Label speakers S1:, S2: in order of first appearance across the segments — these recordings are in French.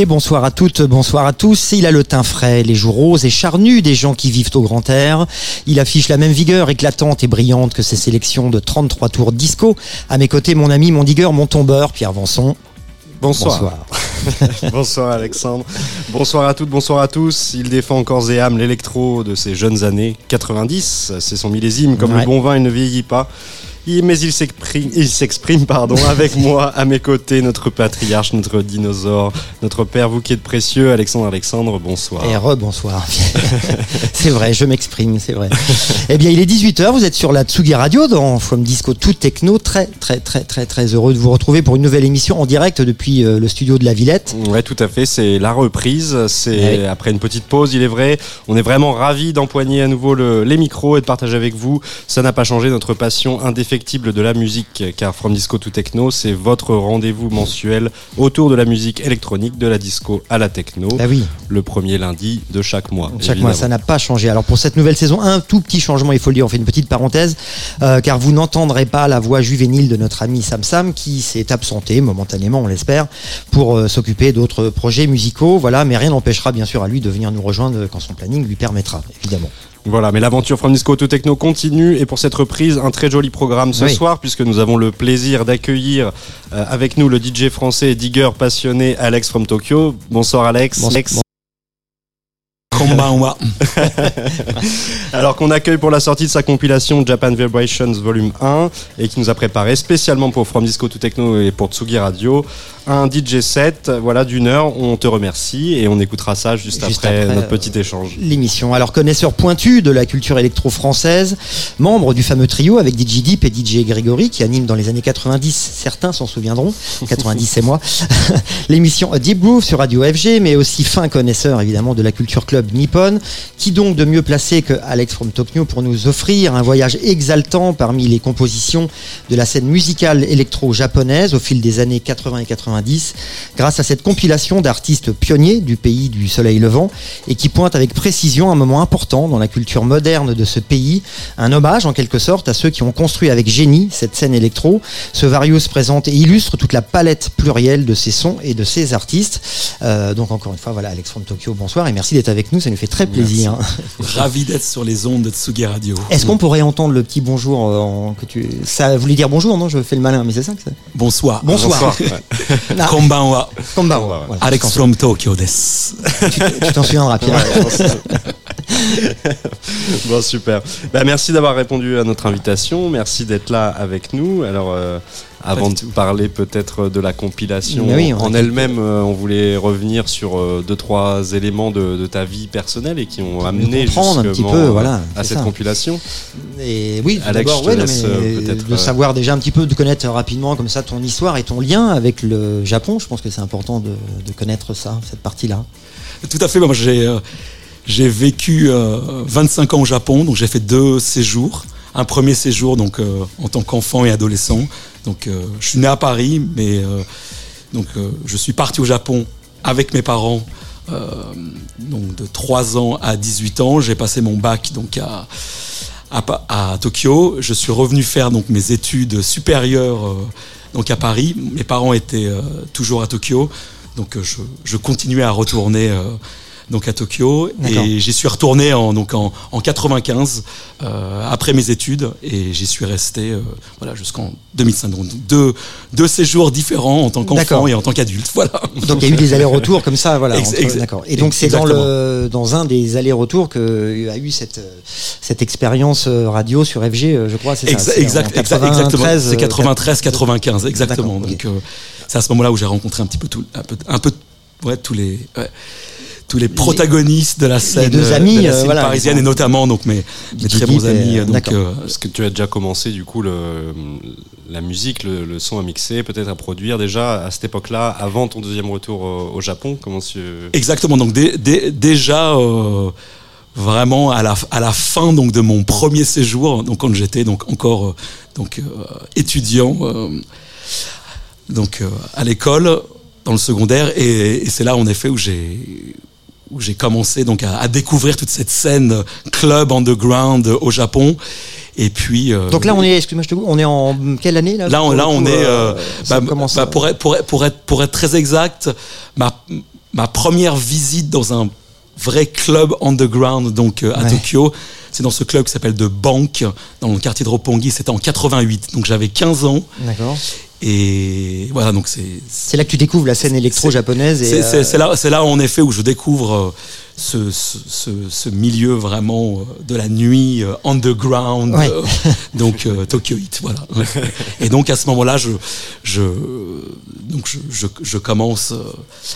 S1: Et bonsoir à toutes, bonsoir à tous. Il a le teint frais, les joues roses et charnus des gens qui vivent au grand air. Il affiche la même vigueur éclatante et brillante que ses sélections de 33 tours disco. À mes côtés, mon ami, mon digueur, mon tombeur, Pierre Vanson.
S2: Bonsoir. Bonsoir. Alexandre. Bonsoir à toutes, bonsoir à tous. Il défend encore et âme l'électro de ses jeunes années 90. C'est son millésime. Comme le bon vin, il ne vieillit pas mais il s'exprime, il s'exprime pardon, avec moi, à mes côtés, notre patriarche, notre dinosaure, notre père, vous qui êtes précieux, Alexandre Alexandre, bonsoir.
S1: Et re-bonsoir. c'est vrai, je m'exprime, c'est vrai. eh bien, il est 18h, vous êtes sur la Tsugi Radio dans From Disco Tout Techno. Très, très, très, très, très heureux de vous retrouver pour une nouvelle émission en direct depuis euh, le studio de la Villette.
S2: Ouais, tout à fait, c'est la reprise. C'est après une petite pause, il est vrai. On est vraiment ravis d'empoigner à nouveau les micros et de partager avec vous. Ça n'a pas changé notre passion indéfectible de la musique, car From Disco to Techno, c'est votre rendez-vous mensuel autour de la musique électronique, de la disco à la techno.
S1: Ah oui.
S2: Le premier lundi de chaque mois.
S1: Chaque mois, ça n'a pas changé. Alors pour cette nouvelle saison, un tout petit changement, il faut le dire, on fait une petite parenthèse, euh, car vous n'entendrez pas la voix juvénile de notre ami Sam Sam, qui s'est absenté momentanément, on l'espère, pour euh, s'occuper d'autres projets musicaux. Voilà, mais rien n'empêchera bien sûr à lui de venir nous rejoindre quand son planning lui permettra, évidemment.
S2: Voilà, mais l'aventure From Disco to Techno continue et pour cette reprise, un très joli programme ce soir puisque nous avons le plaisir d'accueillir euh, avec nous le DJ français et digger passionné Alex from Tokyo. Bonsoir Alex. Alex. Alors qu'on accueille pour la sortie de sa compilation Japan Vibrations Volume 1 et qui nous a préparé spécialement pour From Disco to Techno et pour Tsugi Radio un DJ set voilà d'une heure. On te remercie et on écoutera ça juste, après, notre petit échange.
S1: L'émission. Alors connaisseur pointu de la culture électro-française, membre du fameux trio avec DJ Deep et DJ Grégory qui anime dans les années 90, certains s'en souviendront, 90 c'est moi, l'émission Deep Groove sur Radio FG, mais aussi fin connaisseur évidemment de la culture club Nippon, qui donc de mieux placé que Alex from Tokyo pour nous offrir un voyage exaltant parmi les compositions de la scène musicale électro-japonaise au fil des années 80 et 90, grâce à cette compilation d'artistes pionniers du pays du soleil levant et qui pointe avec précision un moment important dans la culture moderne de ce pays, un hommage en quelque sorte à ceux qui ont construit avec génie cette scène électro. Ce Varius présente et illustre toute la palette plurielle de ces sons et de ces artistes. Euh, donc encore une fois, voilà, Alex from Tokyo, bonsoir et merci d'être avec nous ça nous fait très plaisir.
S3: Ravi d'être sur les ondes de Tsugi Radio.
S1: Est-ce qu'on pourrait entendre le petit bonjour en, que tu ça voulait dire bonjour non? Je fais le malin mais c'est ça que ça
S3: Bonsoir.
S1: Bonsoir.
S3: bonsoir. Konbanwa.
S1: Konbanwa.
S3: Alex from Tokyo des.
S1: Tu t'en souviendras Pierre.
S2: bon super. Bah, merci d'avoir répondu à notre invitation. Merci d'être là avec nous. Alors euh, avant de parler peut-être de la compilation en elle-même, euh, on voulait revenir sur euh, deux trois éléments de, ta vie personnelle et qui ont amené justement un petit peu, voilà, à cette compilation.
S1: Et oui, Alex, ouais, de savoir déjà un petit peu, de connaître rapidement comme ça ton histoire et ton lien avec le Japon. Je pense que c'est important de, connaître ça, cette partie-là.
S3: Tout à fait. Moi, j'ai j'ai vécu 25 ans au Japon, donc j'ai fait deux séjours un premier séjour donc euh, en tant qu'enfant et adolescent. Donc euh, je suis né à Paris, mais euh, donc je suis parti au Japon avec mes parents. donc de 3 ans à 18 ans, j'ai passé mon bac donc à, à, Tokyo. Je suis revenu faire donc mes études supérieures donc à Paris. Mes parents étaient toujours à Tokyo, donc je, je continuais à retourner donc à Tokyo. Et j'y suis retourné en, donc en, en 95 euh, après mes études et j'y suis resté euh, voilà jusqu'en 2005. Donc deux, deux séjours différents en tant qu'enfant et en tant qu'adulte. Voilà.
S1: Donc il y a eu des allers-rets-retours comme ça, voilà. D'accord. Et donc c'est dans le dans un des allers-retours que a eu cette cette expérience euh, radio sur FG, je crois. C'est
S3: ça. Exact, exactement. C'est 93, 95, exactement. Donc c'est à ce moment-là où j'ai rencontré un petit peu tout, un peu, un peu ouais, tous les. Ouais tous les protagonistes de la scène,
S1: deux amis,
S3: euh, parisienne et notamment donc mes, mes très bons amis. Donc,
S2: euh, Est-ce que tu as déjà commencé du coup le, la musique, le, son à mixer, peut-être à produire déjà à cette époque-là, avant ton deuxième retour au, Japon? Comment
S3: Exactement. Donc déjà. Euh, vraiment à la, à la fin donc de mon premier séjour, donc quand j'étais donc encore donc étudiant donc à l'école dans le secondaire et, et c'est là en effet où j'ai où j'ai commencé donc à, à, découvrir toute cette scène club underground au Japon. Et puis.
S1: Euh, donc là, on est, excuse-moi, je te on est en quelle année là
S3: Là, on, là, on est. Euh, bah, bah, pour, être, pour, être, pour, être, très exact, ma, ma première visite dans un vrai club underground donc euh, à Tokyo. C'est dans ce club qui s'appelle The Bank, dans le quartier de Roppongi. C'était en 88, donc j'avais 15 ans.
S1: D'accord.
S3: Et voilà, donc c'est.
S1: C'est là que tu découvres la scène électro-japonaise.
S3: Euh, c'est là, c'est là en effet où je découvre euh, ce, ce, ce, milieu vraiment euh, de la nuit underground, donc Tokyo Heat, voilà. Et donc à ce moment-là, je, je, donc je, je, je commence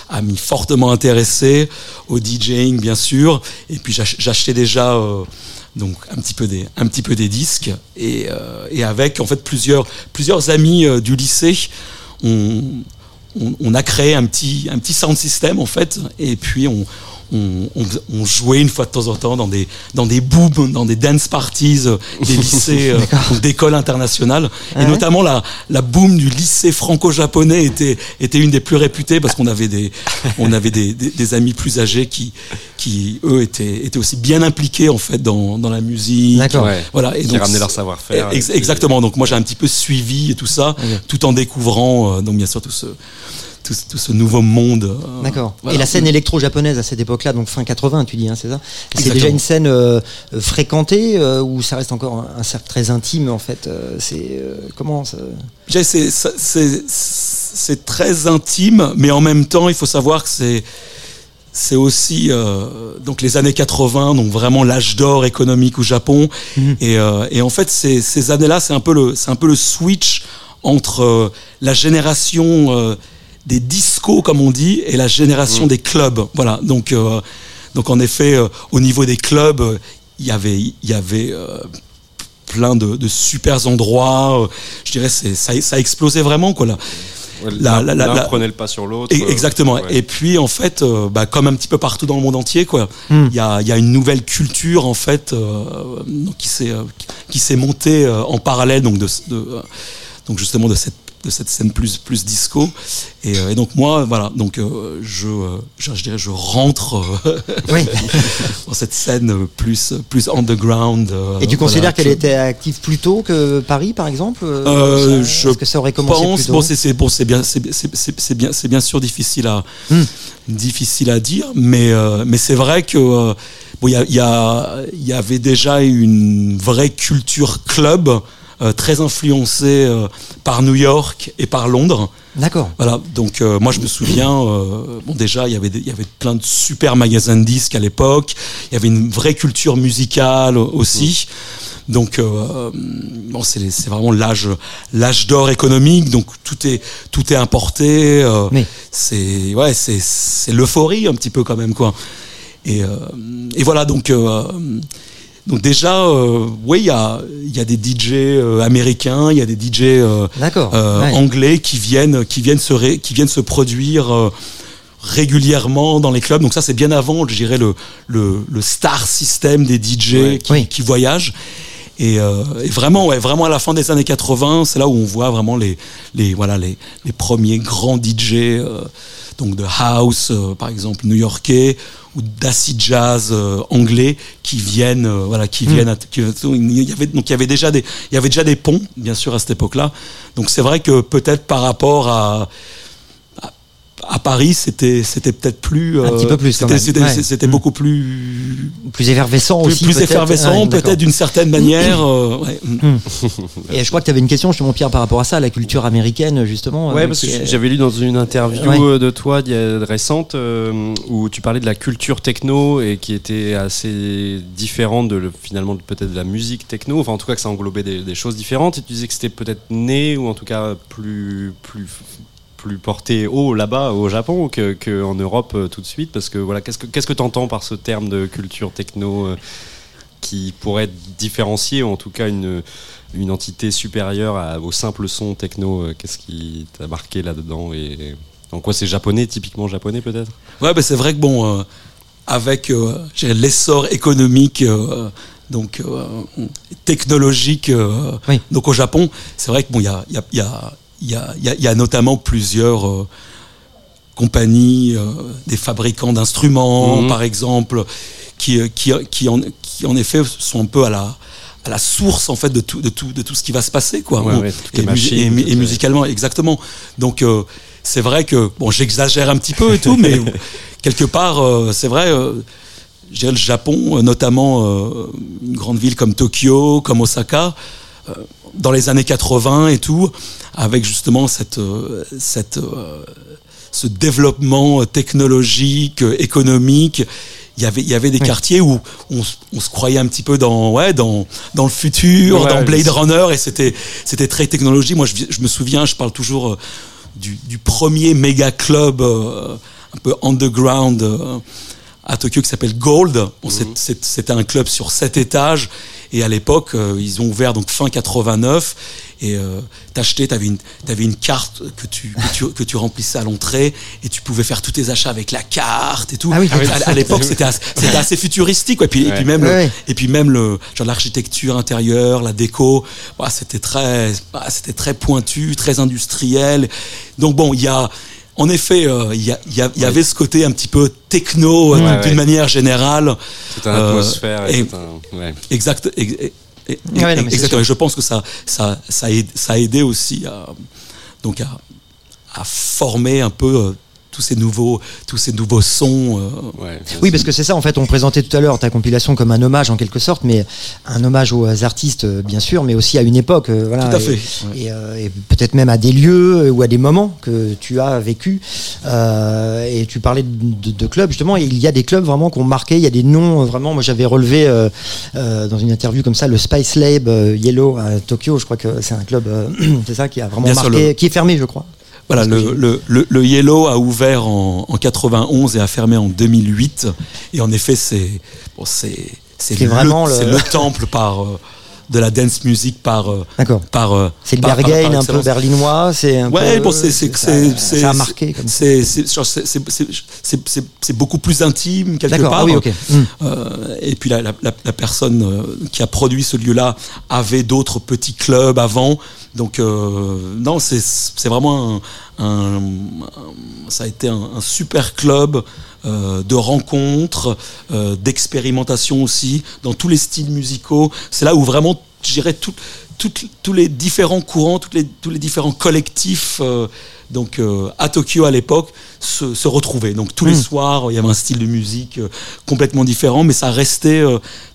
S3: à m'y fortement intéresser au DJing bien sûr, et puis j'achetais déjà donc un petit peu des, un petit peu des disques. Et, euh, et avec en fait plusieurs, plusieurs amis euh, du lycée, on, on, on, a créé un petit, un petit sound system en fait. Et puis on, on, jouait une fois de temps en temps dans des, dans des booms, dans des dance parties euh, des lycées, euh, d'écoles internationales. et notamment la, la boom du lycée franco-japonais était, était une des plus réputées parce qu'on avait des, on avait des, des, amis plus âgés qui, qui eux, étaient, étaient aussi bien impliqués en fait dans, dans la musique.
S2: Voilà. Et qui ramenaient leur savoir-faire.
S3: exactement. Donc moi j'ai un petit peu suivi et tout ça, tout en découvrant, euh, donc bien sûr tout ce tout, ce nouveau monde.
S1: Euh, D'accord. Et la scène électro-japonaise à cette époque-là, donc fin 80, tu dis, hein, c'est ça? C'est déjà une scène euh, fréquentée euh, ou ça reste encore un, cercle très intime en fait C'est comment ça...
S3: C'est très intime, mais en même temps, il faut savoir que c'est c'est aussi donc les années 80, donc vraiment l'âge d'or économique au Japon. Mhm. Et, et, en fait, ces, ces années-là, c'est un peu le c'est un peu le switch entre la génération des discos, comme on dit, et la génération mm. des clubs. Voilà. Donc, euh, donc en effet, euh, au niveau des clubs, il y avait, il y avait euh, plein de, de super endroits. je dirais, ça, ça a explosé vraiment, quoi. Là.
S2: L'un prenait le pas sur l'autre.
S3: Exactement. Et puis en fait, bah, comme un petit peu partout dans le monde entier, quoi, mm. il y, a, y, a, une nouvelle culture en fait qui s'est qui s'est montée en parallèle donc de, de donc justement de cette de cette scène plus plus disco et, euh, et donc moi voilà donc euh, je, euh, je, je dirais je rentre oui. dans cette scène plus plus underground
S1: et tu considères qu'elle était active plus tôt que Paris par exemple euh, je est-ce que ça aurait commencé pense, plus tôt
S3: bon c'est bon c'est bien c'est bien c'est bien sûr difficile à hmm. difficile à dire mais mais c'est vrai que bon il y, avait déjà une vraie culture club très influencé euh, par New York et par Londres.
S1: D'accord.
S3: Voilà, donc euh, moi je me souviens, bon déjà il y avait il y avait plein de super magasins de disques à l'époque, il y avait une vraie culture musicale aussi. Donc bon, c'est c'est vraiment l'âge l'âge d'or économique. Donc tout est tout est importé. C'est ouais c'est c'est l'euphorie un petit peu quand même quoi. Et et voilà donc donc déjà, euh, oui, il y a, y a des DJ euh, américains, il y a des DJ euh, euh anglais qui viennent, qui viennent se, ré, qui viennent se produire euh, régulièrement dans les clubs. Donc ça, c'est bien avant, je dirais, le, le, le star system des DJ qui, qui, voyagent. Et, et, vraiment, ouais, vraiment à la fin des années 80, c'est là où on voit vraiment les, les, voilà, les, les premiers grands DJ, donc de house, par exemple, new-yorkais ou d'acid jazz euh, anglais qui viennent euh, voilà qui viennent hmm. il y avait donc il y avait déjà des il y avait déjà des ponts bien sûr à cette époque-là donc c'est vrai que peut-être par rapport à à Paris, c'était c'était peut-être plus
S1: un petit peu plus.
S3: C'était
S1: mm.
S3: beaucoup plus
S1: plus effervescent
S3: plus,
S1: aussi.
S3: Plus effervescent, peut-être d'une certaine manière. euh, ouais.
S1: Mm. Et je crois que tu avais une question, justement, Pierre, par rapport à ça, la culture américaine, justement.
S2: Ouais, parce que j'avais lu dans une interview de toi récente euh, où tu parlais de la culture techno et qui était assez différente de le, finalement peut-être de la musique techno. Enfin, en tout cas, que ça englobait des, des choses différentes. Et tu disais que c'était peut-être né ou en tout cas plus plus plus porté haut là-bas au Japon qu'en que en Europe euh, tout de suite Parce que voilà, qu'est-ce que qu'est-ce que tu entends par ce terme de culture techno euh, qui pourrait différencier, ou en tout cas une, une entité supérieure au simple son techno euh, Qu'est-ce qui t'a marqué là-dedans et en quoi c'est japonais, typiquement japonais peut-être?
S3: Ouais, bah c'est vrai que bon avec l'essor économique donc technologique donc au Japon c'est vrai que bon il y a il y a, y, a, y, a, y a notamment plusieurs compagnies des fabricants d'instruments mhm. par exemple qui qui qui en, qui en effet sont un peu à la à la source en fait de tout de tout de tout ce qui va se passer quoi. Et, musicalement exactement. Donc euh, c'est vrai que bon j'exagère un petit peu et tout mais quelque part euh, c'est vrai euh, j'ai le Japon notamment une grande ville comme Tokyo comme Osaka dans les années 80 et tout avec justement cette cette ce développement technologique économique il y avait il y avait des quartiers où on, on, se croyait un petit peu dans ouais dans dans le futur dans Blade Runner et c'était c'était très technologie. Moi je, je, me souviens je parle toujours euh, du, du premier méga club euh, un peu underground euh, à Tokyo qui s'appelle Gold. Bon, mhm. c'était un club sur sept étages et à l'époque ils ont ouvert donc fin 89 et euh, t'achetais, t'avais une, avais une carte que tu, que tu, que tu remplissais à l'entrée et tu pouvais faire tous tes achats avec la carte et tout.
S1: Ah oui,
S3: à, l'époque, c'était assez, assez, futuristique. Quoi. Et, puis, et puis même, le, et puis même le genre l'architecture intérieure, la déco, bah, c'était très, bah, c'était très pointu, très industriel. Donc bon, il y a en effet, euh, il y, y, y, avait ce côté un petit peu techno euh, d'une manière générale.
S2: C'est une atmosphère.
S3: Et, exact. exactement. je pense que ça, ça, ça, a, aidé aussi à, donc à, à former un peu euh, tous ces nouveaux, tous ces nouveaux sons.
S1: Euh. oui, parce que c'est ça, en fait, on présentait tout à l'heure ta compilation comme un hommage en quelque sorte, mais un hommage aux artistes, euh, bien sûr, mais aussi à une époque. voilà,
S3: tout à fait.
S1: Et, et, peut-être même à des lieux ou à des moments que tu as vécu. et tu parlais de, de, clubs, justement, et il y a des clubs vraiment qui ont marqué, il y a des noms, vraiment, moi j'avais relevé dans une interview comme ça, le Spice Lab Yellow à Tokyo, je crois que c'est un club, c'est ça, qui a vraiment marqué, qui est fermé, je crois.
S3: Voilà, le, le, le, Yellow a ouvert en, en 91 et a fermé en 2008. Et en effet, c'est bon, c'est c'est le, vraiment le... le temple par euh, de la dance music par euh, par euh,
S1: c'est le Berghain un peu berlinois c'est
S3: ouais bon c'est c'est c'est
S1: ça a marqué
S3: c'est c'est c'est beaucoup plus intime quelque part
S1: ah oui, okay.
S3: euh, et puis la, la, la, personne euh, qui a produit ce lieu là avait d'autres petits clubs avant. Donc euh, non, c'est vraiment un, un, ça a été un, un super club euh, de rencontres, euh, d'expérimentation aussi dans tous les styles musicaux. C'est là où vraiment, je dirais, tout, tous les différents courants, toutes les, tous les différents collectifs euh, donc euh, à Tokyo à l'époque se, se, retrouvaient. Donc tous les hmm. soirs, il y avait un style de musique euh, complètement différent, mais ça restait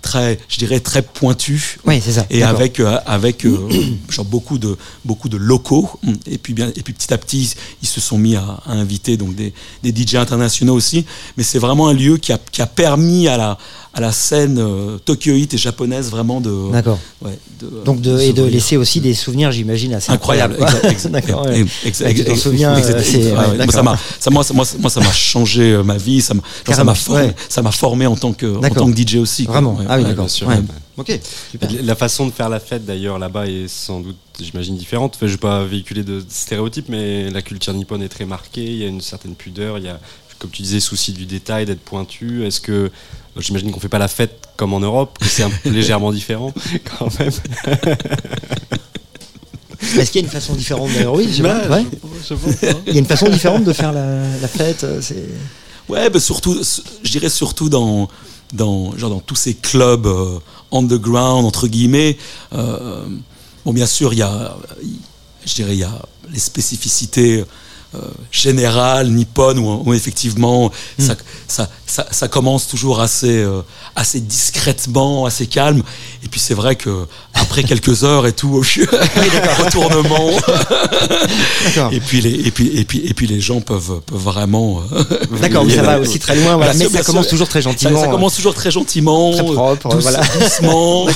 S3: très, je dirais, très pointu.
S1: Oui, c'est ça.
S3: Et avec avec genre beaucoup de beaucoup de locaux. Et puis bien, et puis petit à petit, ils se sont mis à, à inviter donc des, des DJ internationaux aussi. Mais c'est vraiment un lieu qui a, qui a permis à la à la scène euh, tokyoïte et japonaise vraiment de.
S1: D'accord.
S3: Ouais,
S1: Donc de, et de laisser aussi des souvenirs, j'imagine, assez incroyables.
S3: D'accord. Tu t'en souviens Ça m'a, ça, moi, moi, moi, ça m'a changé euh, ma vie. Ça m'a, ça m'a formé, ça m'a formé en tant que, en tant que DJ aussi.
S1: Vraiment. Ah oui, d'accord.
S2: Ok. Super. La façon de faire la fête d'ailleurs là-bas est sans doute, j'imagine, différente. Enfin, je vais pas véhiculer de stéréotypes, mais la culture nippone est très marquée. Il y a une certaine pudeur. Il y a, comme tu disais, souci du détail, d'être pointu. Est-ce que J'imagine qu'on fait pas la fête comme en Europe, que c'est légèrement différent quand même.
S1: Est-ce qu'il y a une façon différente d'ailleurs Oui, bah, Il y a une façon différente de faire la, fête. Euh, c'est.
S3: Ouais, bah surtout, je dirais surtout dans dans genre dans tous ces clubs euh, underground entre guillemets. Euh, bon, bien sûr, il y a, je dirais, il y a les spécificités euh, générale, nippone, où, effectivement hmm. ça, ça, ça, ça, commence toujours assez, euh, assez discrètement, assez calme. Et puis c'est vrai que après quelques heures et tout, retournement. et puis les et puis et puis et puis les gens peuvent, peuvent vraiment.
S1: Euh, D'accord, ça va aussi très loin. Voilà. Mais ça commence toujours très gentiment.
S3: Ça, commence toujours très gentiment,
S1: très propre, voilà.
S3: doucement,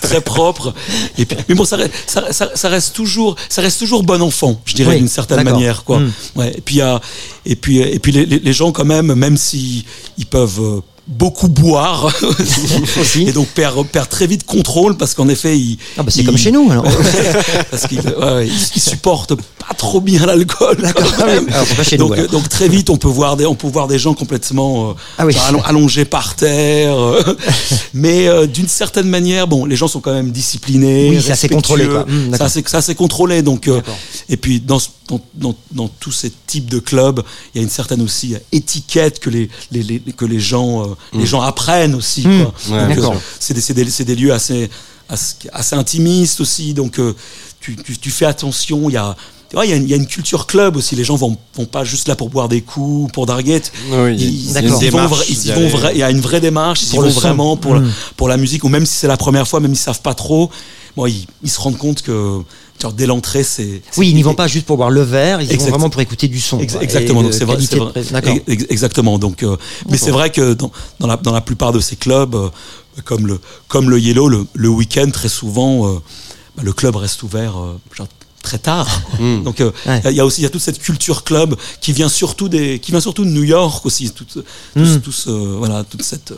S3: très propre. Et puis, mais bon, ça, reste toujours, ça reste toujours bon enfant, je dirais d'une certaine manière, quoi. Hmm. Ouais. Et puis, et puis, et puis les, les, gens quand même, même si ils peuvent beaucoup boire. Et donc perd, perd très vite contrôle parce qu'en effet il
S1: ah bah c'est comme chez nous alors.
S3: Parce qu'il ouais, supporte pas trop bien l'alcool
S1: ah
S3: donc, donc très vite on peut voir des on peut voir des gens complètement euh, ah allongés par terre euh, mais euh, d'une certaine manière bon les gens sont quand même disciplinés
S1: oui, ça s'est contrôlé quoi.
S3: Mmh, ça c'est ça s'est contrôlé. Donc et puis dans, dans, dans, dans tous ces types de clubs il y a une certaine aussi étiquette que les, les, les que les gens les mm. gens apprennent aussi. Mm. Euh, c'est des, des, des, lieux assez, assez, intimistes aussi, donc euh, tu, tu, tu, fais attention. Il y a il y, a une, il y, a une culture club aussi. Les gens vont, vont pas juste là pour boire des coups, pour darguer.
S2: Oui, il, y a,
S3: ils, vont, il y a une vraie démarche. Ils vont vraiment pour, la, mm. pour la musique, ou même si c'est la première fois, même s'ils savent pas trop, bon, ils, ils se rendent compte que genre dès l'entrée, c'est.
S1: Oui, ils n'y vont pas juste pour boire le verre, ils vont vraiment pour écouter du son.
S3: exactement. Donc c'est vrai. exactement. Donc, euh, mais c'est vrai que dans, dans, la, dans la plupart de ces clubs, euh, comme le comme le Yellow, le, le week-end très souvent, euh, bah, le club reste ouvert. genre, très tard. Hmm. Donc il y a aussi il y a toute cette culture club qui vient surtout des qui vient surtout de New York aussi tout, tout, hmm. voilà toute cette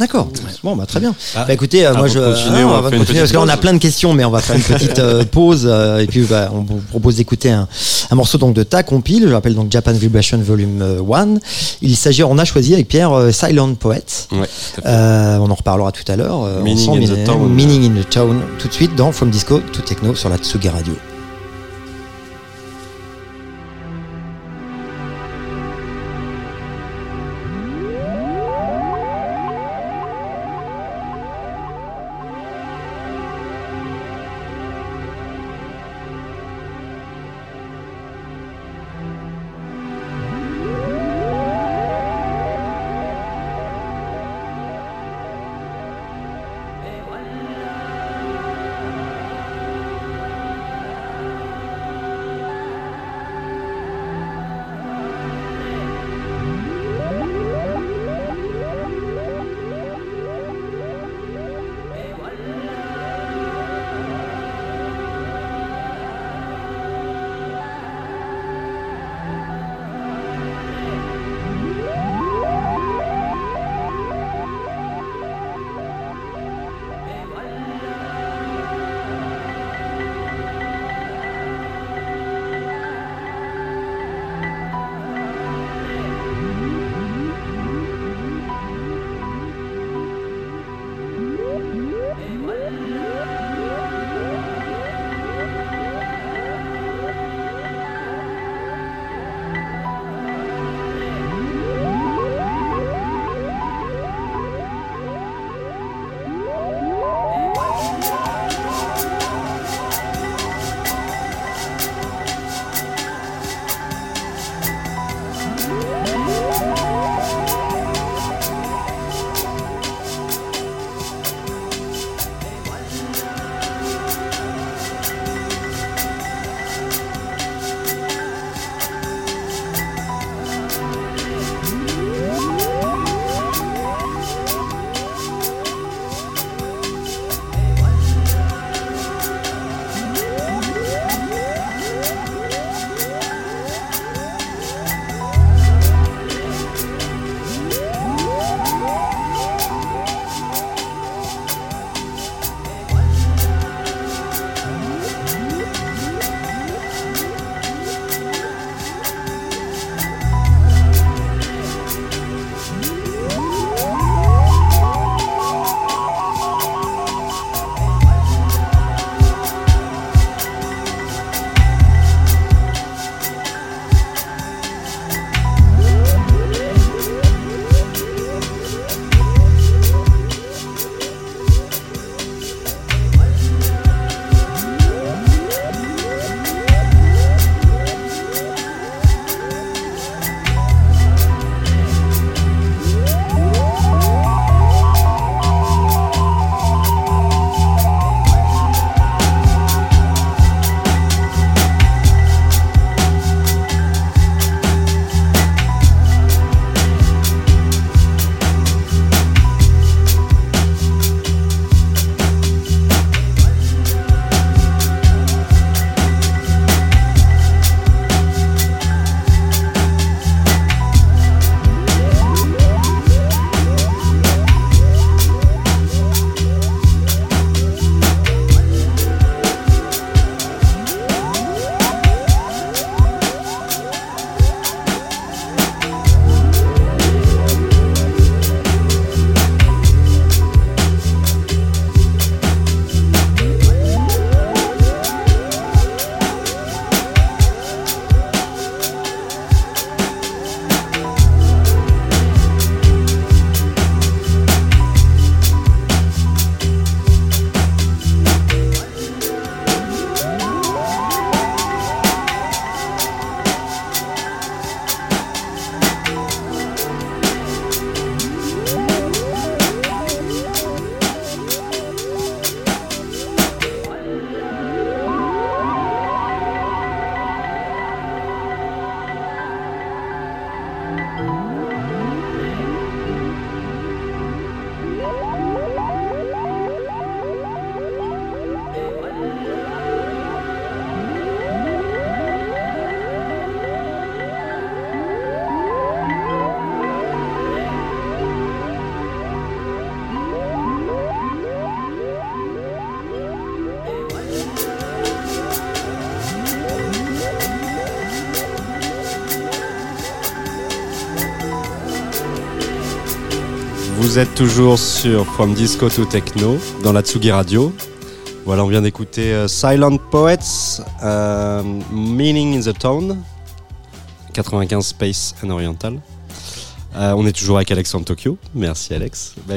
S1: D'accord. Bon, bah, très bien. Ah. bah, écoutez, euh, moi, je, ah, on, va continuer parce qu'on a plein de questions, mais on va faire une petite euh, pause euh, et puis bah, on vous propose d'écouter un, un, morceau donc de ta compile. Je rappelle donc Japan Vibration Volume 1. Il s'agit, on a choisi avec Pierre Silent Poet.
S2: Ouais,
S1: on en reparlera tout à l'heure.
S2: Meaning, in, the town.
S1: Meaning in the Town. Tout de suite dans From Disco to Techno sur la Tsugi Radio.
S2: Vous êtes toujours sur From Disco to Techno dans la Tsugi Radio. Voilà, on vient d'écouter euh, Silent Poets, euh, Meaning in the Tone, 95 Space and Oriental. Euh, on est toujours avec Alexandre Tokyo. Merci Alex.
S1: Bah,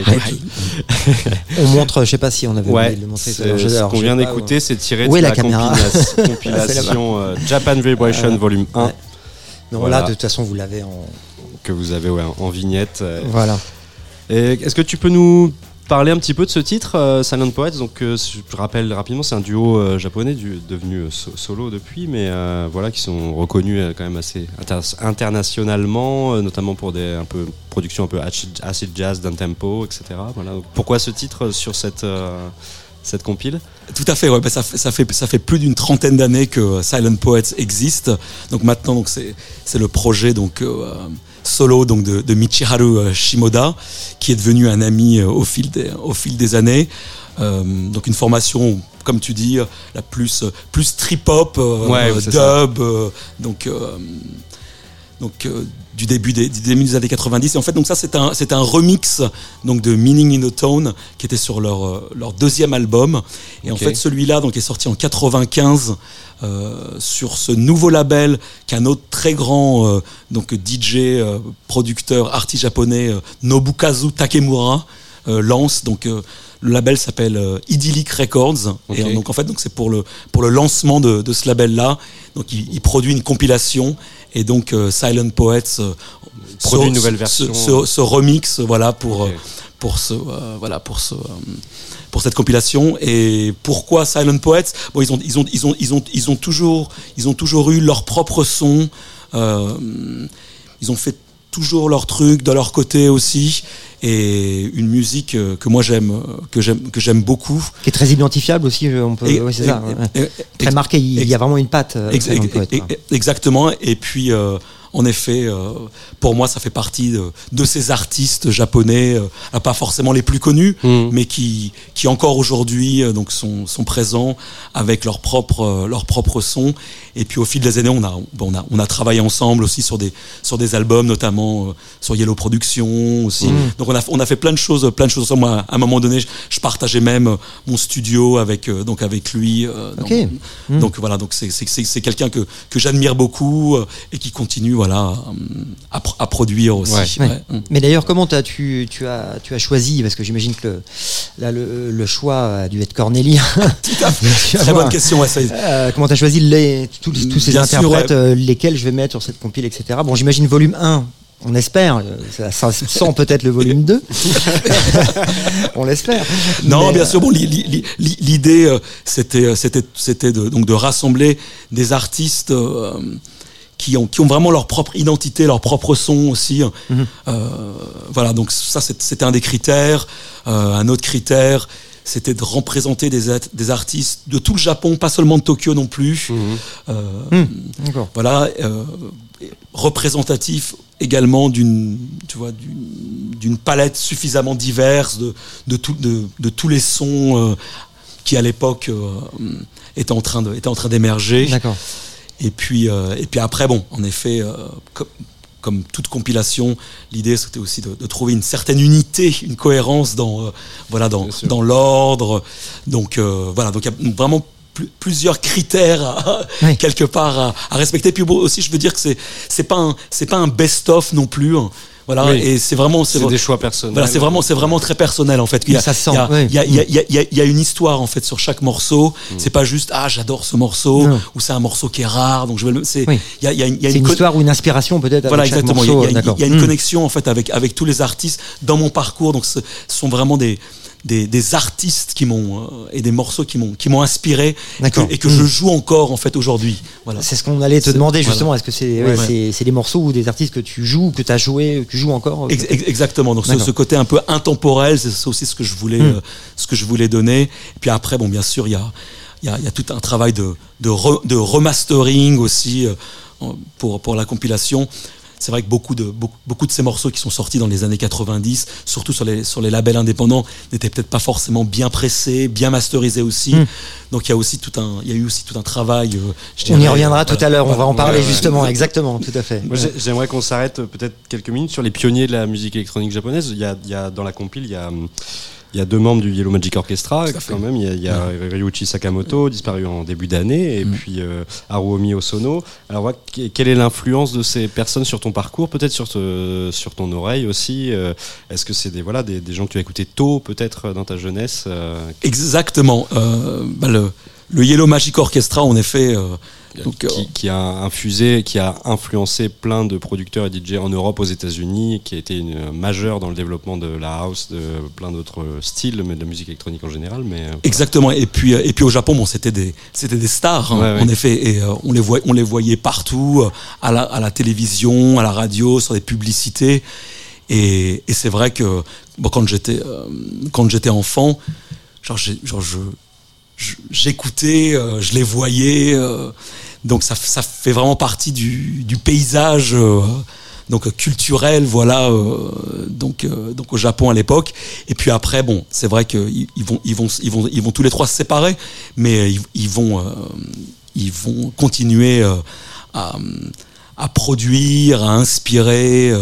S1: on montre, je sais pas si on avait
S2: ouais, le montrer. Ce qu'on vient d'écouter, c'est tiré de
S1: la,
S2: la compilation Japan Vibration Volume 1.
S1: Non, là, de toute façon, vous l'avez en.
S2: Que vous avez en vignette.
S1: Voilà.
S2: Est-ce que tu peux nous parler un petit peu de ce titre, euh, Silent Poets? Donc, euh, je rappelle rapidement, c'est un duo euh, japonais devenu solo depuis, mais voilà, qui sont reconnus quand même assez internationalement, notamment pour des un peu productions un peu acid jazz d'un tempo, etc. Voilà. pourquoi ce titre sur cette cette compile?
S3: Tout à fait, ouais, bah, ça, fait, ça, fait, plus d'une trentaine d'années que Silent Poets existe. Donc maintenant, donc c'est, c'est le projet donc solo donc de, de, Michiharu euh, Shimoda, qui est devenu un ami euh, au fil des, au fil des années. Euh, donc une formation, comme tu dis, la plus plus trip hop, dub, donc donc du début des, des années 90. Et en fait, donc ça, c'est un, c'est un remix donc de Meaning in a Tone qui était sur leur, leur deuxième album. Et en fait, celui-là donc est sorti en 95 euh, sur ce nouveau label qu'un autre très grand euh, donc DJ, euh, producteur, artiste japonais, Nobukazu Takemura, lance. Donc le label s'appelle Idyllic Records. Et donc en fait, donc c'est pour le pour le lancement de, de ce label-là. Donc il, produit une compilation et donc Silent Poets
S2: produit une nouvelle version.
S3: Ce, remix, voilà pour pour ce voilà pour ce pour cette compilation. Et pourquoi Silent Poets? Bon, ils ont, ils ont, ils ont, ils ont, ils ont toujours, ils ont toujours eu leur propre son. Euh, ils ont fait toujours leur truc de leur côté aussi et une musique euh, que moi j'aime que j'aime que j'aime beaucoup.
S1: Qui est très identifiable aussi on peut c'est ça très marqué il y a vraiment une patte euh,
S3: exactement et puis en effet, euh, pour moi, ça fait partie de, ces artistes japonais, euh, pas forcément les plus connus, mm. mais qui, qui encore aujourd'hui euh, donc sont, sont présents avec leur propre, leur propre son. Et puis au fil des années, on a, on a, on a travaillé ensemble aussi sur des, sur des albums, notamment sur Yellow Production aussi. Mm. Donc on a, on a fait plein de choses, plein de choses ensemble. Moi, à un moment donné, je, partageais même mon studio avec, donc avec lui. Donc, mm. donc, voilà, donc c'est quelqu'un que, que j'admire beaucoup et qui continue voilà, à, produire aussi.
S1: Mm. Mais d'ailleurs, comment as, tu, tu, as, tu as choisi Parce que j'imagine que le, là, le, choix a dû être cornélien.
S3: Très bonne question.
S1: Euh, comment tu as choisi les, tous, ces interprètes, euh, lesquels je vais mettre sur cette compile, etc. Bon, j'imagine volume 1, on espère, ça, sent peut-être le volume 2. on l'espère.
S3: Non, bien sûr, bon, l'idée, euh, c'était, c'était, c'était de, donc de rassembler des artistes qui ont, qui ont vraiment leur propre identité, leur propre son aussi. Mhm. Euh, voilà, donc ça c'était un des critères. Euh, un autre critère, c'était de représenter des, des artistes de tout le Japon, pas seulement de Tokyo non plus. Mhm. Euh, mhm. Voilà, représentatif également d'une, tu vois, d'une palette suffisamment diverse de, de, tout, de, de tous les sons qui à l'époque étaient en train de, étaient en train d'émerger.
S1: D'accord.
S3: Et puis, euh, et puis après, bon, en effet, euh, comme, toute compilation, l'idée c'était aussi de, trouver une certaine unité, une cohérence dans, euh, voilà, dans, dans l'ordre. Donc voilà, donc il y a vraiment plusieurs critères quelque part à, à, respecter. Puis aussi, je veux dire que c'est c'est pas un c'est pas un best-of non plus. Hein. Voilà, et c'est vraiment
S2: c'est des choix personnels.
S3: Voilà, c'est vraiment c'est vraiment très personnel en fait.
S1: Il y a, ça sent.
S3: Il y a, il y, a, il y, a, il y a une histoire en fait sur chaque morceau. Mm. C'est pas juste ah j'adore ce morceau ou c'est un morceau qui est rare donc je vais c'est il
S1: y a, il y a, il y a une, une histoire ou une inspiration peut-être. Voilà exactement.
S3: il y a, il y a une mm. connexion en fait avec avec tous les artistes dans mon parcours donc ce sont vraiment des des, des artistes qui m'ont euh, et des morceaux qui m'ont qui m'ont inspiré et que, et que je hmm. joue encore en fait aujourd'hui.
S1: Voilà. C'est ce qu'on allait te demander justement. Est-ce que c'est ouais, c'est des morceaux ou des artistes que tu joues, que tu as joué, que tu joues encore
S3: Ex Exactement. Donc ce, ce, côté un peu intemporel, c'est aussi ce que je voulais hmm. euh, ce que je voulais donner. Et puis après, bon, bien sûr, il y a il y a, y a, tout un travail de de, de remastering aussi euh, pour pour la compilation c'est vrai que beaucoup de, beaucoup, beaucoup, de ces morceaux qui sont sortis dans les années 90, surtout sur les, sur les labels indépendants, n'étaient peut-être pas forcément bien pressés, bien masterisés aussi. Hmm. Donc il y a aussi tout un, il y a eu aussi tout un travail.
S1: on y reviendra tout à l'heure, on va en parler justement, exactement, tout à fait.
S2: J'aimerais qu'on s'arrête peut-être quelques minutes sur les pionniers de la musique électronique japonaise. Il y a, il y a dans la compile, il y a hum, il y a deux membres du Yellow Magic Orchestra quand même. Il y a, Ryuichi Sakamoto, disparu en début d'année, et mm. puis euh, Haruomi Osono. Alors, quelle est l'influence de ces personnes sur ton parcours, peut-être sur, sur ton oreille aussi euh, Est-ce que c'est des, voilà, des, gens que tu as écoutés tôt, peut-être dans ta jeunesse
S3: euh? Exactement. Bah, le, le, Yellow Magic Orchestra, en effet,
S2: donc, qui, euh, qui, a infusé, qui a influencé plein de producteurs et DJ en Europe, aux États-Unis, qui a été une, majeur dans le développement de la house, de plein d'autres styles, mais de la musique électronique en général. Mais euh,
S3: exactement. Et puis, et puis au Japon, bon, c'était des, c'était des stars, hein, en effet, et euh, on les voyait, on les voyait partout, à la, à la télévision, à la radio, sur des publicités. Et, et c'est vrai que bon, quand j'étais, quand j'étais enfant, genre, genre je j'écoutais, je les voyais. Donc ça, ça fait vraiment partie du, du paysage euh, donc culturel, voilà, euh, donc euh, donc au Japon à l'époque. Et puis après, bon, c'est vrai qu'ils ils vont ils vont ils vont ils vont tous les trois se séparer, mais ils, ils vont ils vont continuer à, à produire, à inspirer.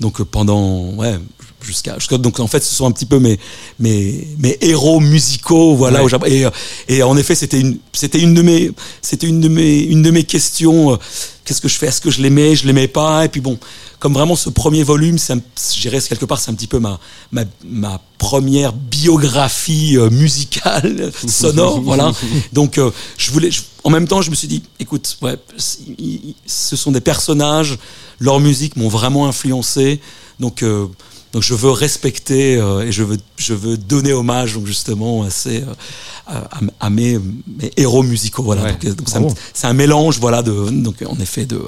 S3: donc pendant ouais jusqu'à donc en fait ce sont un petit peu mes mes mes héros musicaux voilà au Japon et, et en effet c'était une c'était une de mes c'était une de mes une de mes questions euh, qu'est-ce que je fais est-ce que je l'aimais je l'aimais pas et puis bon comme vraiment ce premier volume c'est j'irais quelque part c'est un petit peu ma ma ma première biographie euh, musicale sonore voilà. Donc euh, je voulais en même temps je me suis dit écoute ouais ce sont des personnages leur musique m'ont vraiment influencé. Donc donc je veux respecter euh, et je veux, je veux donner hommage donc justement à, ces, euh, à, mes, mes, héros musicaux. Voilà. Donc, donc c'est un, mélange voilà, de, donc, en effet de,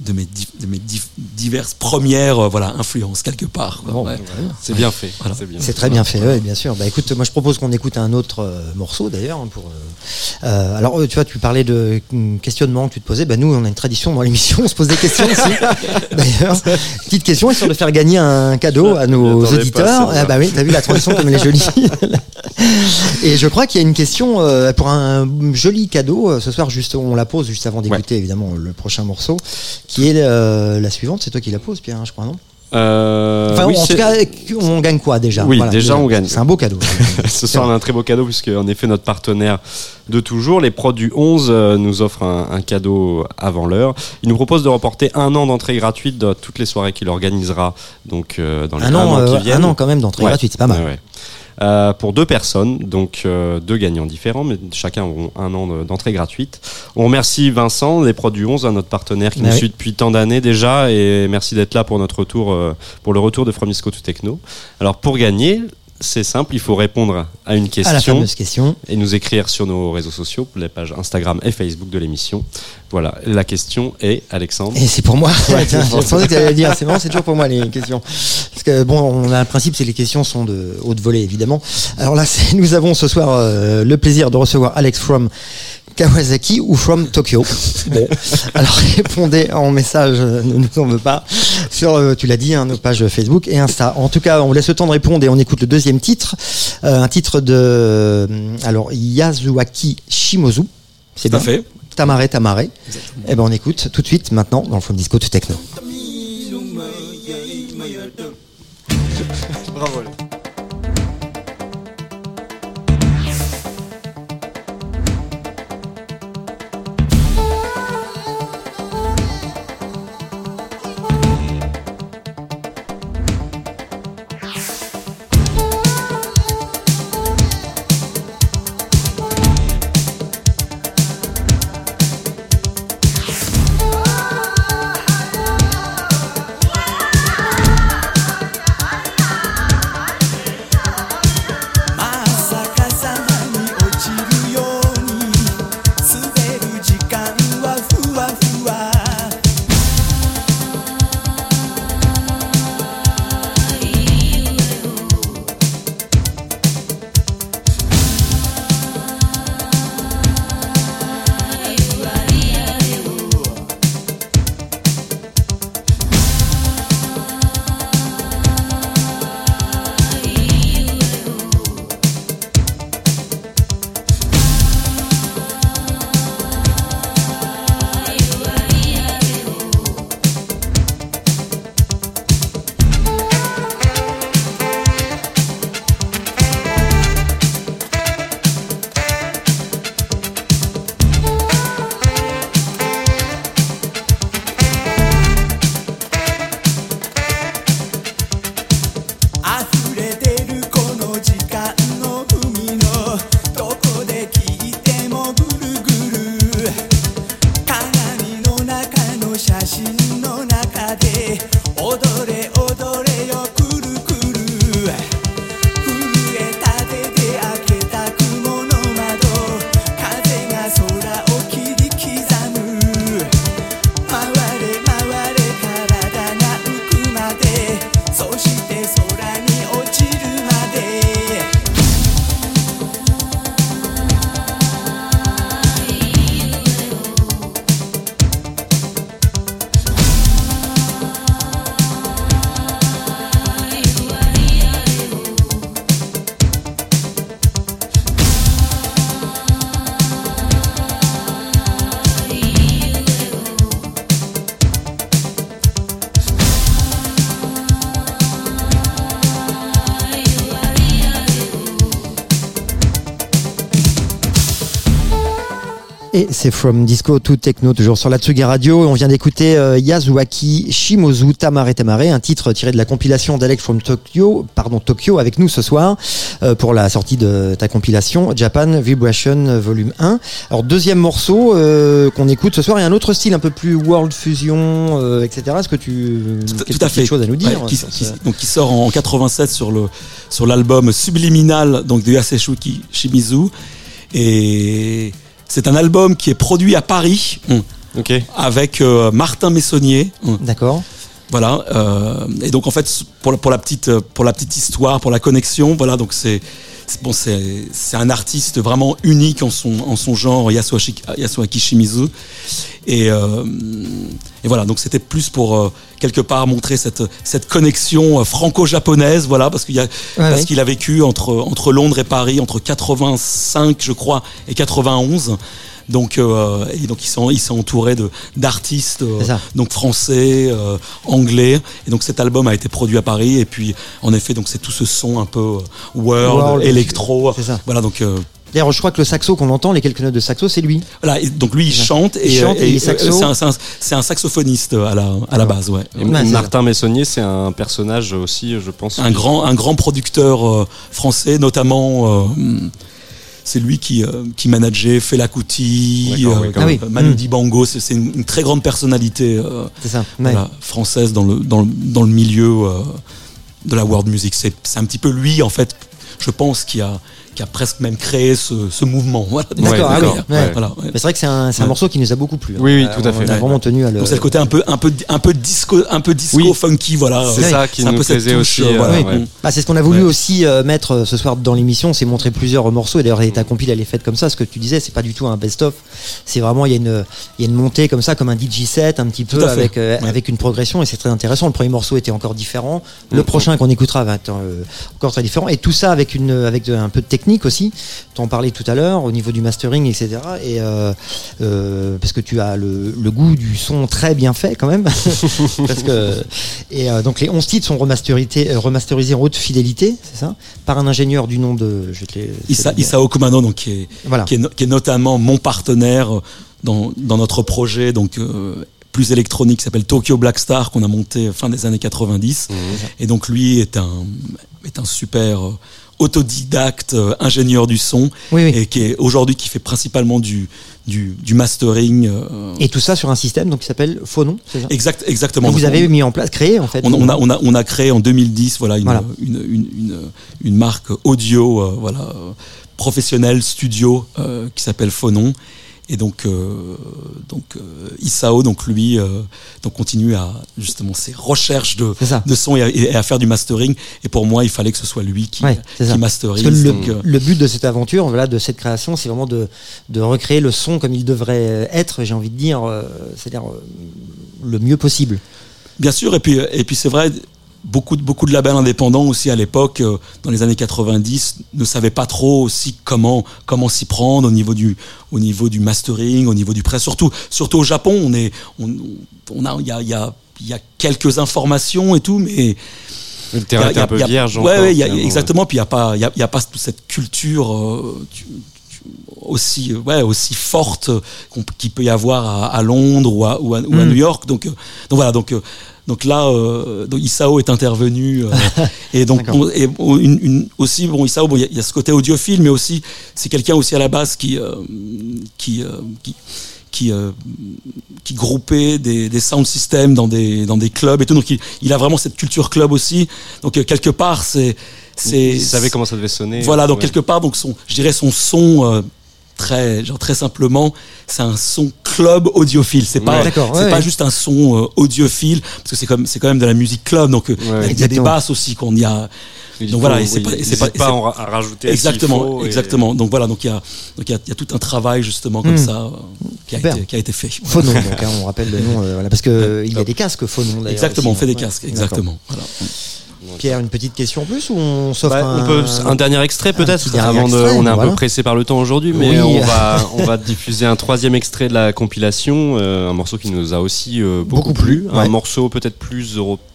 S3: de mes, de mes diverses premières euh, voilà, influences quelque part.
S2: C'est bien fait.
S1: C'est très bien fait, bien sûr. Bah, écoute, moi je propose qu'on écoute un autre euh, morceau d'ailleurs. Hein, pour, euh, alors tu vois, tu parlais de questionnement que tu te posais. Bah, nous, on a une tradition dans l'émission, on se pose des questions aussi. d'ailleurs, petite question, histoire de faire gagner un cadeau à nos auditeurs. Ah, bah oui, t'as vu la transition comme elle est jolie. Et je crois qu'il y a une question pour un joli cadeau. Ce soir, juste, on la pose juste avant d'écouter évidemment le prochain morceau qui est euh, la suivante. C'est toi qui la poses, Pierre, hein, je crois, non? Euh, enfin, en tout cas, on gagne quoi déjà?
S2: Oui, déjà on gagne.
S1: C'est un beau cadeau.
S2: Ce soir, on a un très beau cadeau puisque, en effet, notre partenaire de toujours, les Prods du 11, euh, nous offre un, cadeau avant l'heure. Il nous propose de reporter un an d'entrée gratuite dans toutes les soirées qu'il organisera donc dans les un an, qui viennent.
S1: Un an quand même d'entrée gratuite, c'est pas mal.
S2: Euh, pour deux personnes, donc euh, deux gagnants différents, mais chacun auront un an d'entrée gratuite. On remercie Vincent des Produits 11, notre partenaire qui nous suit depuis tant d'années déjà, et merci d'être là pour notre retour, euh, pour le retour de From Disco to Techno. Alors pour gagner, c'est simple, il faut répondre à une question,
S1: question,
S2: et nous écrire sur nos réseaux sociaux, les pages Instagram et Facebook de l'émission. Voilà, la question est Alexandre.
S1: Et c'est pour moi. je pensais que tu allais dire, c'est bon, c'est toujours pour moi les questions. Parce que bon, on a un principe, c'est les questions sont de haute volée évidemment. Alors là, nous avons ce soir euh, le plaisir de recevoir Alex From Kawasaki ou from Tokyo. Bon, alors répondez en message, ne nous en veut pas, sur, euh, tu l'as dit, hein, nos pages Facebook et Insta. En tout cas, on vous laisse le temps de répondre et on écoute le deuxième titre, euh, un titre de, euh, alors Yasuaki Shimozu.
S3: C'est bien fait.
S1: Tamare Tamare. Et eh ben on écoute tout de suite maintenant dans le From Disco to Techno. Bravo. Et c'est From Disco to Techno, toujours sur la Tsugi Radio. On vient d'écouter euh, Yasuaki Shimozu Tamare Tamare, un titre tiré de la compilation d'Alex from Tokyo, pardon, Tokyo avec nous ce soir, euh, pour la sortie de ta compilation Japan Vibration Volume 1. Alors, deuxième morceau euh, qu'on écoute ce soir, et un autre style un peu plus World Fusion, etc. Est-ce que tu
S3: tout, tout à fait
S1: chose à nous dire
S3: qui, qui, donc, qui sort en 87 sur le sur l'album Subliminal donc de Shimizu et c'est un album qui est produit à Paris.
S2: Okay.
S3: Avec euh, Martin Messonnier.
S1: D'accord.
S3: Voilà. Euh, et donc en fait, pour la, pour la petite pour la petite histoire, pour la connexion, voilà. Donc c'est bon, c'est c'est un artiste vraiment unique en son en son genre, Yasuaki, Yasuaki Shimizu. Et, euh, et voilà. Donc c'était plus pour euh, quelque part montrer cette cette connexion euh, franco-japonaise, voilà, parce qu'il a ouais, parce ouais. qu'il a vécu entre entre Londres et Paris entre 85, je crois, et 91. Donc, euh, et donc ils sont ils sont entourés de d'artistes euh, donc français, euh, anglais. Et donc cet album a été produit à Paris. Et puis en effet donc c'est tout ce son un peu euh, world, world électro. Voilà donc. euh,
S1: D'ailleurs, je crois que le saxo qu'on entend, les quelques notes de saxo, c'est lui.
S3: Voilà, donc lui, il chante et,
S1: il chante et, et
S3: c'est un, un, un, saxophoniste à la, à la base, ouais.
S2: Et ouais, Martin Messonnier, c'est un personnage aussi, je pense.
S3: Un grand, un grand producteur français, notamment. C'est lui qui, euh, qui manageait Fela Kuti, euh,
S1: ah oui.
S3: Manu mmh. Dibango. C'est une, une, très grande personnalité euh,
S1: ça,
S3: voilà, française dans le, dans le, dans le milieu de la world music. C'est un petit peu lui, en fait, je pense, qui a, qui a presque même créé ce, ce mouvement. Voilà.
S1: D'accord, ah oui. ouais. voilà, ouais. C'est vrai que c'est un, un, morceau qui nous a beaucoup plu.
S2: Oui, oui, tout à fait.
S1: On a vraiment tenu à le.
S3: C'est le côté un peu, un peu, un peu disco, un peu disco
S2: oui.
S3: funky, voilà.
S2: C'est ça qui
S3: un
S2: nous
S3: peu
S2: plaisait aussi.
S3: touche,
S2: voilà,
S1: oui. bah, c'est ce qu'on a voulu aussi euh, mettre ce soir dans l'émission, c'est montrer plusieurs morceaux. Et d'ailleurs, ta compile, elle est faite comme ça. Ce que tu disais, c'est pas du tout un best-of. C'est vraiment, il y a une, il y a une montée comme ça, comme un DJ set, un petit peu avec, euh, avec une progression. Et c'est très intéressant. Le premier morceau était encore différent. Le mmh. prochain qu'on écoutera va être euh, encore très différent. Et tout ça avec une, avec un peu de technique aussi. Tu en parlais tout à l'heure au niveau du mastering, etc. Et euh, euh, parce que tu as le, le, goût du son très bien fait quand même. parce que et euh, donc les 11 titres sont remasterisés, remasterisés en haute fidélité, c'est ça, par un ingénieur du nom de je
S3: Issa, Isao Kumano, donc qui est,
S1: voilà.
S3: qui est, qui est notamment mon partenaire dans, dans notre projet, donc. Plus électronique qui s'appelle Tokyo Black Star qu'on a monté fin des années 90
S2: Mmh.
S3: et donc lui est un est un super autodidacte, euh, ingénieur du son,
S1: oui, oui.
S3: et qui est aujourd'hui qui fait principalement du du, du mastering. Euh...
S1: Et tout ça sur un système donc qui s'appelle Phonon, ça?
S3: Exact, exactement.
S1: Donc vous avez mis en place, créé en fait.
S3: On, on, a on a on a créé en 2010 voilà une
S1: voilà.
S3: Une, une, une, une, marque audio euh, voilà professionnelle studio euh, qui s'appelle Phonon et donc euh, donc euh, Isao donc lui euh, donc continue à justement ses recherches de de son et à, et à, faire du mastering. Et pour moi il fallait que ce soit lui qui
S1: ouais,
S3: qui masterise
S1: le, donc, le, but de cette aventure voilà de cette création c'est vraiment de de recréer le son comme il devrait être j'ai envie de dire euh, c'est-à-dire euh, le mieux possible.
S3: Bien sûr et puis et puis c'est vrai beaucoup de beaucoup de labels indépendants aussi à l'époque euh, dans les années 90 ne savaient pas trop aussi comment comment s'y prendre au niveau du au niveau du mastering au niveau du prêt surtout surtout au Japon on est on, on a il y a y a y a quelques informations et tout mais
S2: le terrain est un peu vierge
S3: ouais, ouais, exactement puis il y a pas y a, y a pas toute cette culture euh, tu, aussi ouais aussi forte qu'il peut y avoir à, à Londres ou à, ou à, ou à mm. New York donc donc voilà donc donc là, euh, donc Isao est intervenu euh, et donc on, et une, une, aussi bon Isao, bon il y, y, a ce côté audiophile, mais aussi c'est quelqu'un aussi à la base qui euh, qui, qui qui, euh, qui groupait des, des sound systems dans des, dans des clubs et tout. Donc il, il a vraiment cette culture club aussi. Donc euh, quelque part, c'est.
S2: Il savait comment ça devait sonner.
S3: Voilà, donc ouais. quelque part, donc son, je dirais son son euh, très genre très simplement c'est un son club audiophile c'est pas
S1: ouais,
S3: c'est
S1: ouais,
S3: pas
S1: ouais.
S3: juste un son euh, audiophile parce que c'est comme c'est quand même de la musique club donc il y, y, a des basses aussi qu'on y a
S2: donc faut, voilà, et c'est pas, c'est pas, pas à rajouter
S3: exactement, exactement. Et... Donc voilà, donc il y a, donc il y, a, y a tout un travail justement comme mmh. ça euh, qui, a été, qui, a été, fait.
S1: Phonon, donc hein, on rappelle le nom, euh, voilà, parce que il y a des casques Phonon.
S3: Exactement, aussi, on fait des casques, exactement. Voilà.
S1: Pierre, une petite question en plus ou on s'offre
S2: bah,
S1: un...
S2: On peut, un dernier extrait peut-être avant de, On est un peu pressé par le temps aujourd'hui, mais on, va, on va diffuser un troisième extrait de la compilation, euh, un morceau qui nous a aussi euh, beaucoup, plu, un morceau peut-être plus européen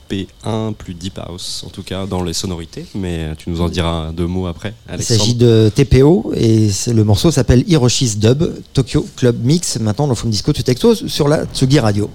S2: plus deep house, en tout cas dans les sonorités, mais tu nous en diras deux mots après.
S1: Il s'agit de TPO et le morceau s'appelle Hiroshi's Dub, Tokyo Club Mix, maintenant dans Fond Disco Tutexto sur la Tsugi Radio.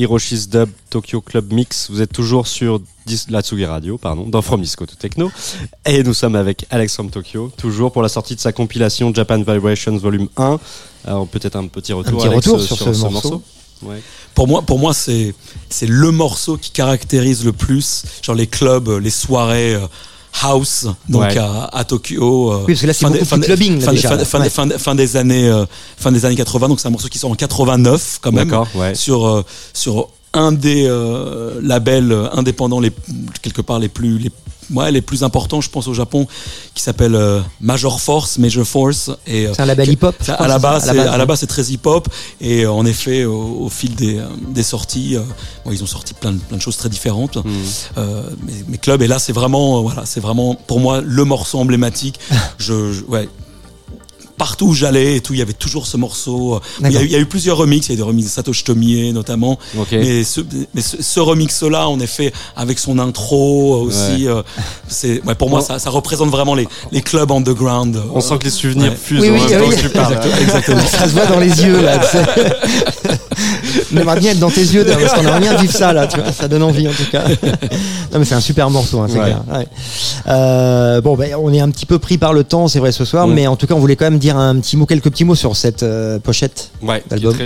S2: Hiroshi's Dub Tokyo Club Mix. Vous êtes toujours sur la Tsugi Radio, pardon, dans From Disco to Techno. Et nous sommes avec Alexandre Tokyo, toujours pour la sortie de sa compilation Japan Vibrations Volume 1. Alors peut-être un petit retour,
S1: un petit retour sur, ce, morceau.
S3: Pour moi, pour moi, c'est c'est le morceau qui caractérise le plus, genre les clubs, les soirées house donc à, Tokyo.
S1: Euh, oui, parce que là fin, de clubbing
S3: fin, déjà, fin, fin, fin, des années euh, fin des années 80 donc c'est un morceau qui sort en 89 quand même sur euh, sur un des labels indépendants les quelque part les plus les ouais, les plus importants, je pense, au Japon, qui s'appelle euh, Major Force, Major Force.
S1: Et euh, c'est un label hip-hop.
S3: À la base, à la base, c'est très hip-hop. Et euh, en effet, au, fil des, des sorties, bon, ils ont sorti plein de, plein de choses très différentes. Mm. mais, mais, Club, et là, c'est vraiment, voilà, c'est vraiment pour moi le morceau emblématique. je, je ouais, partout où j'allais et tout, il y avait toujours ce morceau. Il y, a, eu plusieurs remixes, il y a des remixes de Satoshi Tomie notamment. Mais ce, mais ce, remix-là, en effet, avec son intro aussi, euh, c'est ouais, pour moi, ça, ça, représente vraiment les, les clubs underground.
S2: On sent que les souvenirs fusent
S1: oui, oui, oui, Exactement. ça se voit dans les yeux là. on bien être dans tes yeux parce qu'on aimerait bien vivre ça là. Tu vois, ça donne envie en tout cas. non mais c'est un super morceau, hein, c'est clair. Euh, bon, ben, on est un petit peu pris par le temps, c'est vrai ce soir, mais en tout cas, on voulait quand même dire un petit mot, quelques petits mots sur cette euh, pochette d'album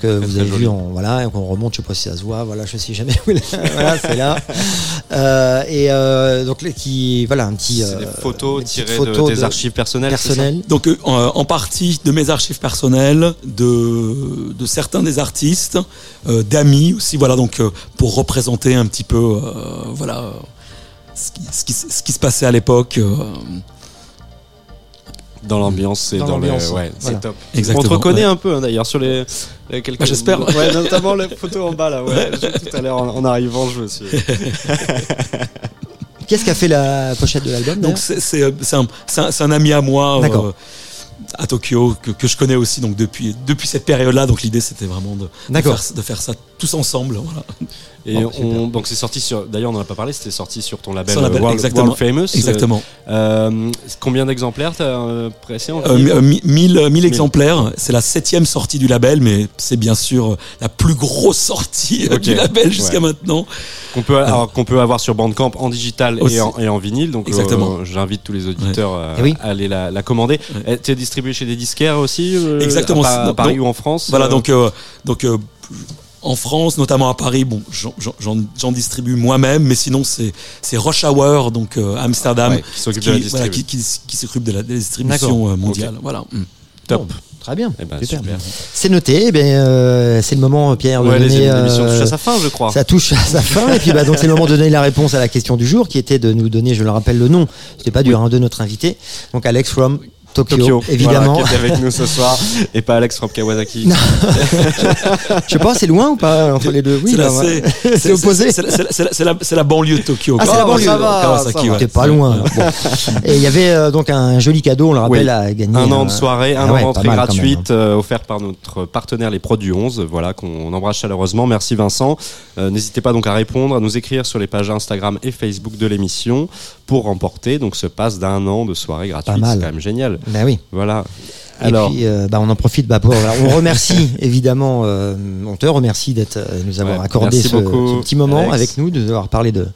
S2: que
S1: vous avez vu, en, voilà, on remonte, je sais pas si ça se voit, voilà, je sais jamais où. voilà, c'est là. Euh, et euh, donc qui, voilà, un petit.
S2: des photos tirées de, des archives personnelles.
S1: personnelles.
S3: Donc en partie de mes archives personnelles, de, de certains des artistes, d'amis aussi, voilà, donc pour représenter un petit peu, voilà. Ce qui, ce, qui, ce qui, se passait à l'époque
S2: dans l'ambiance c'est dans,
S1: le
S2: ouais c'est top.
S3: Exactement,
S2: on te reconnaît un peu hein, d'ailleurs sur les,
S3: quelques bah, j'espère.
S2: Ouais notamment les photos en bas là ouais tout à l'heure en, arrivant je me suis
S1: Qu'est-ce qu'a fait la pochette de l'album
S3: Donc c'est un, un, un, ami à moi euh, à Tokyo que, que, je connais aussi donc depuis depuis cette période-là. Donc l'idée c'était vraiment de, de, faire, de, faire, ça tous ensemble. Voilà.
S2: Et on, donc c'est sorti sur. D'ailleurs, on n'en a pas parlé. C'était sorti sur ton label, label World, exactement, Famous.
S3: Exactement.
S2: Euh, combien d'exemplaires t'as euh, pressé en
S3: euh, 1000, exemplaires. C'est la septième sortie du label, mais c'est bien sûr la plus grosse sortie du label jusqu'à maintenant.
S2: Qu'on peut, alors, qu'on peut avoir sur Bandcamp en digital et en, et en, vinyle. Donc,
S3: exactement.
S2: j'invite tous les auditeurs eh à aller la, la commander. Tu es distribué chez des disquaires aussi
S3: Exactement.
S2: À, Paris ou en France
S3: Voilà. Donc, donc en France, notamment à Paris, bon, j'en distribue moi-même, mais sinon c'est c'est Rush Hour, donc euh, Amsterdam,
S2: qui s'occupe de la
S3: qui, de la, distribution euh, mondiale. Voilà. Mm.
S1: Top. très bien. Eh ben, c'est noté. Eh euh, c'est le moment, Pierre, de
S2: donner. L'émission touche à sa fin, je crois.
S1: Ça touche à sa fin. et puis, bah, donc, c'est le moment de donner la réponse à la question du jour, qui était de nous donner, je le rappelle, le nom. C'était pas dur, hein, de notre invité. Donc, Alex from Tokyo, évidemment.
S2: qui est avec nous ce soir et pas Alex from Kawasaki.
S1: je sais pas, c'est loin ou pas entre les deux?
S3: Oui, c'est opposé. C'est la, la, banlieue de Tokyo.
S1: Ah, c'est la banlieue. Ça va, Kawasaki, ouais. pas loin. Et il y avait euh, donc un joli cadeau, on le rappelle, à gagner.
S2: Un an de soirée, un ah an d'entrée gratuite hein. euh, offert par notre partenaire les Produits 11, voilà qu'on embrasse chaleureusement. Merci Vincent. Euh, n'hésitez pas donc à répondre, à nous écrire sur les pages Instagram et Facebook de l'émission pour remporter donc ce passe d'un an de soirée gratuite. C'est quand même génial.
S1: Ben oui.
S2: Voilà.
S1: Alors, et puis, euh, bah, on en profite bah, pour. on remercie évidemment, euh, on te remercie d'être, euh, nous avoir accordé ce, petit moment avec nous, de nous avoir parlé de,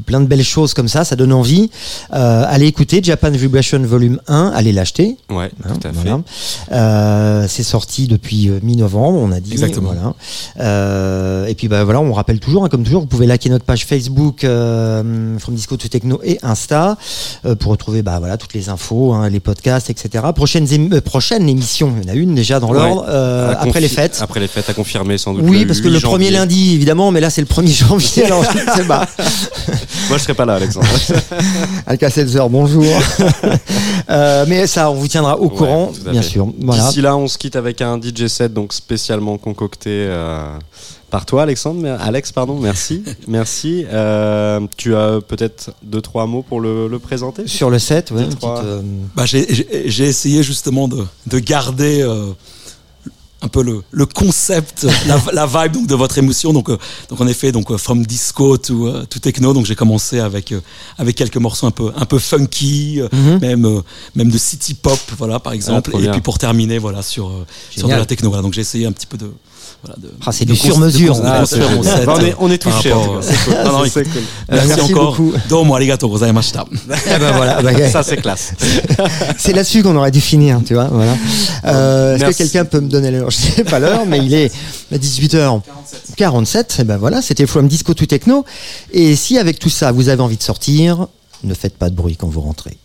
S1: plein de belles choses comme ça. Ça donne envie. Euh, allez écouter Japan Vibration Volume 1, allez l'acheter.
S2: Ouais, hein, tout à fait.
S1: Euh, c'est sorti depuis mi-novembre, on a dit.
S2: Exactement.
S1: Voilà. et puis bah voilà, on rappelle toujours, hein, comme toujours, vous pouvez liker notre page Facebook From Disco to Techno et Insta pour retrouver bah voilà toutes les infos, hein, les podcasts, etc. Prochaines prochaines prochaine émission. Il y en a une déjà dans l'ordre, euh, après les fêtes.
S2: Après les fêtes, à confirmer sans doute.
S1: Oui, parce que le premier lundi, évidemment, mais là c'est le 1er janvier, alors je sais pas.
S2: Moi je serai pas là, Alexandre.
S1: Alka-Seltzer, bonjour. euh, mais ça, on vous tiendra au courant, bien sûr.
S2: Voilà. D'ici là, on se quitte avec un DJ set donc spécialement concocté. Euh, par toi, Alexandre. Alex, pardon, merci. merci. Euh, tu as peut-être deux, trois mots pour le, présenter?
S1: Sur le set, oui.
S3: Euh, bah, J'ai essayé justement de, de garder euh, un peu le, le concept, la, vibe donc, de votre émotion. Donc, donc en effet, donc, from disco to, to techno. Donc j'ai commencé avec, avec quelques morceaux un peu, un peu funky, mhm. même, même de city pop, voilà, par exemple. Ah, et puis pour terminer, voilà, sur, sur de la techno. Voilà. Donc j'ai essayé un petit peu de
S1: ah, c'est du sur-mesure.
S2: on, est, touché.
S3: Merci, encore. Beaucoup. Domo arigato gozaimashita.
S1: Eh ben voilà, bah,
S2: ça c'est classe.
S1: c'est là-dessus qu'on aurait dû finir, tu vois. Voilà. Euh, Est-ce que quelqu'un peut me donner l'heure Je sais pas l'heure, mais il est à 18h47. 47. Et ben voilà, c'était From Disco to Techno. Et si avec tout ça, vous avez envie de sortir, ne faites pas de bruit quand vous rentrez.